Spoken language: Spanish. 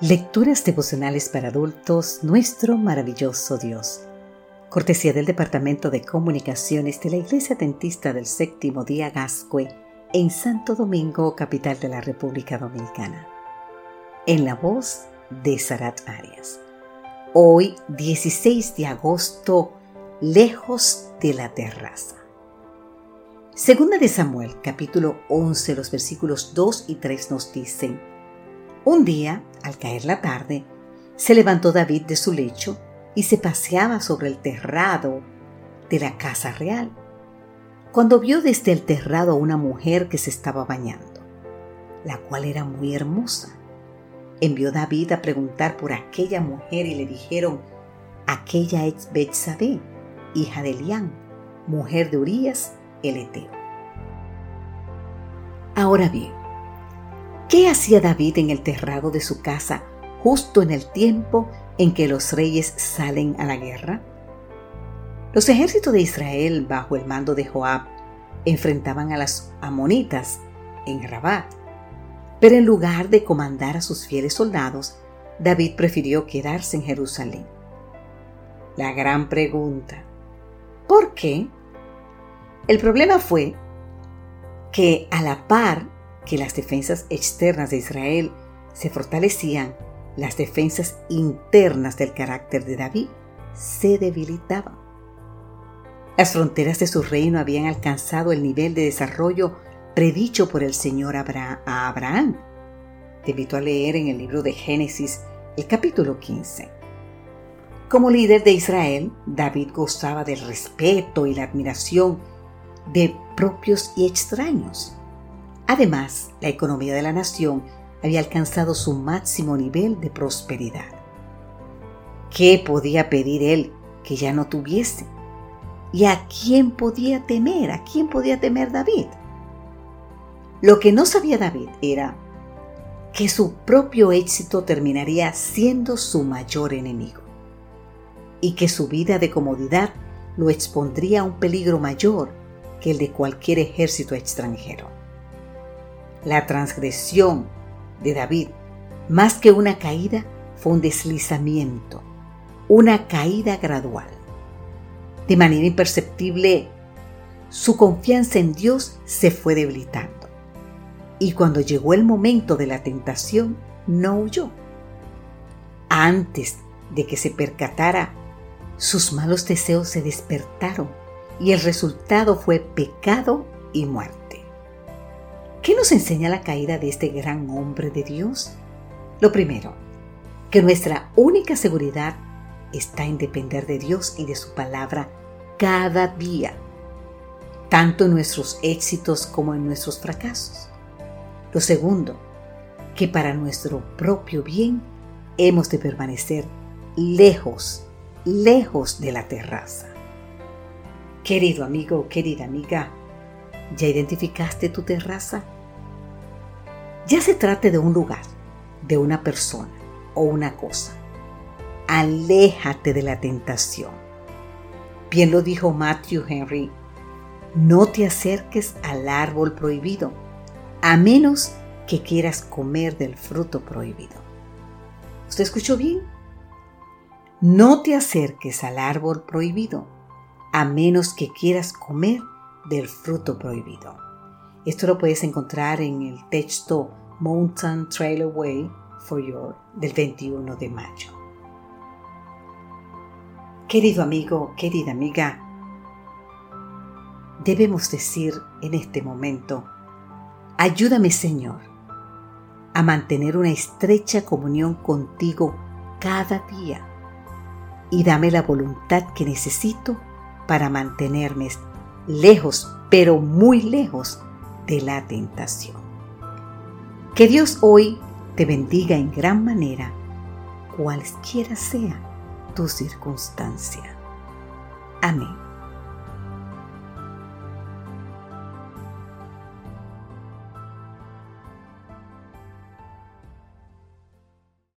Lecturas devocionales para adultos, nuestro maravilloso Dios. Cortesía del Departamento de Comunicaciones de la Iglesia Dentista del Séptimo Día Gascue en Santo Domingo, capital de la República Dominicana. En la voz de Sarat Arias. Hoy, 16 de agosto, lejos de la terraza. Segunda de Samuel, capítulo 11, los versículos 2 y 3 nos dicen, Un día, al caer la tarde, se levantó David de su lecho y se paseaba sobre el terrado de la casa real, cuando vio desde el terrado a una mujer que se estaba bañando, la cual era muy hermosa. Envió David a preguntar por aquella mujer y le dijeron, aquella es Betsabé, hija de Elián, mujer de Urías, el Eteo. Ahora bien, ¿qué hacía David en el terrado de su casa justo en el tiempo en que los reyes salen a la guerra? Los ejércitos de Israel, bajo el mando de Joab, enfrentaban a las amonitas en Rabat. Pero en lugar de comandar a sus fieles soldados, David prefirió quedarse en Jerusalén. La gran pregunta, ¿por qué? El problema fue que a la par que las defensas externas de Israel se fortalecían, las defensas internas del carácter de David se debilitaban. Las fronteras de su reino habían alcanzado el nivel de desarrollo predicho por el Señor a Abraham. Te invito a leer en el libro de Génesis el capítulo 15. Como líder de Israel, David gozaba del respeto y la admiración de propios y extraños. Además, la economía de la nación había alcanzado su máximo nivel de prosperidad. ¿Qué podía pedir él que ya no tuviese? ¿Y a quién podía temer? ¿A quién podía temer David? Lo que no sabía David era que su propio éxito terminaría siendo su mayor enemigo y que su vida de comodidad lo expondría a un peligro mayor que el de cualquier ejército extranjero. La transgresión de David, más que una caída, fue un deslizamiento, una caída gradual. De manera imperceptible, su confianza en Dios se fue debilitando. Y cuando llegó el momento de la tentación, no huyó. Antes de que se percatara, sus malos deseos se despertaron y el resultado fue pecado y muerte. ¿Qué nos enseña la caída de este gran hombre de Dios? Lo primero, que nuestra única seguridad está en depender de Dios y de su palabra cada día, tanto en nuestros éxitos como en nuestros fracasos. Lo segundo, que para nuestro propio bien hemos de permanecer lejos, lejos de la terraza. Querido amigo, querida amiga, ¿ya identificaste tu terraza? Ya se trate de un lugar, de una persona o una cosa. Aléjate de la tentación. Bien lo dijo Matthew Henry, no te acerques al árbol prohibido, a menos que quieras comer del fruto prohibido. ¿Usted escuchó bien? No te acerques al árbol prohibido, a menos que quieras comer del fruto prohibido. Esto lo puedes encontrar en el texto Mountain Trail Away for Your del 21 de mayo. Querido amigo, querida amiga, debemos decir en este momento, ayúdame Señor a mantener una estrecha comunión contigo cada día y dame la voluntad que necesito para mantenerme lejos, pero muy lejos de la tentación. Que Dios hoy te bendiga en gran manera, cualesquiera sea tu circunstancia. Amén.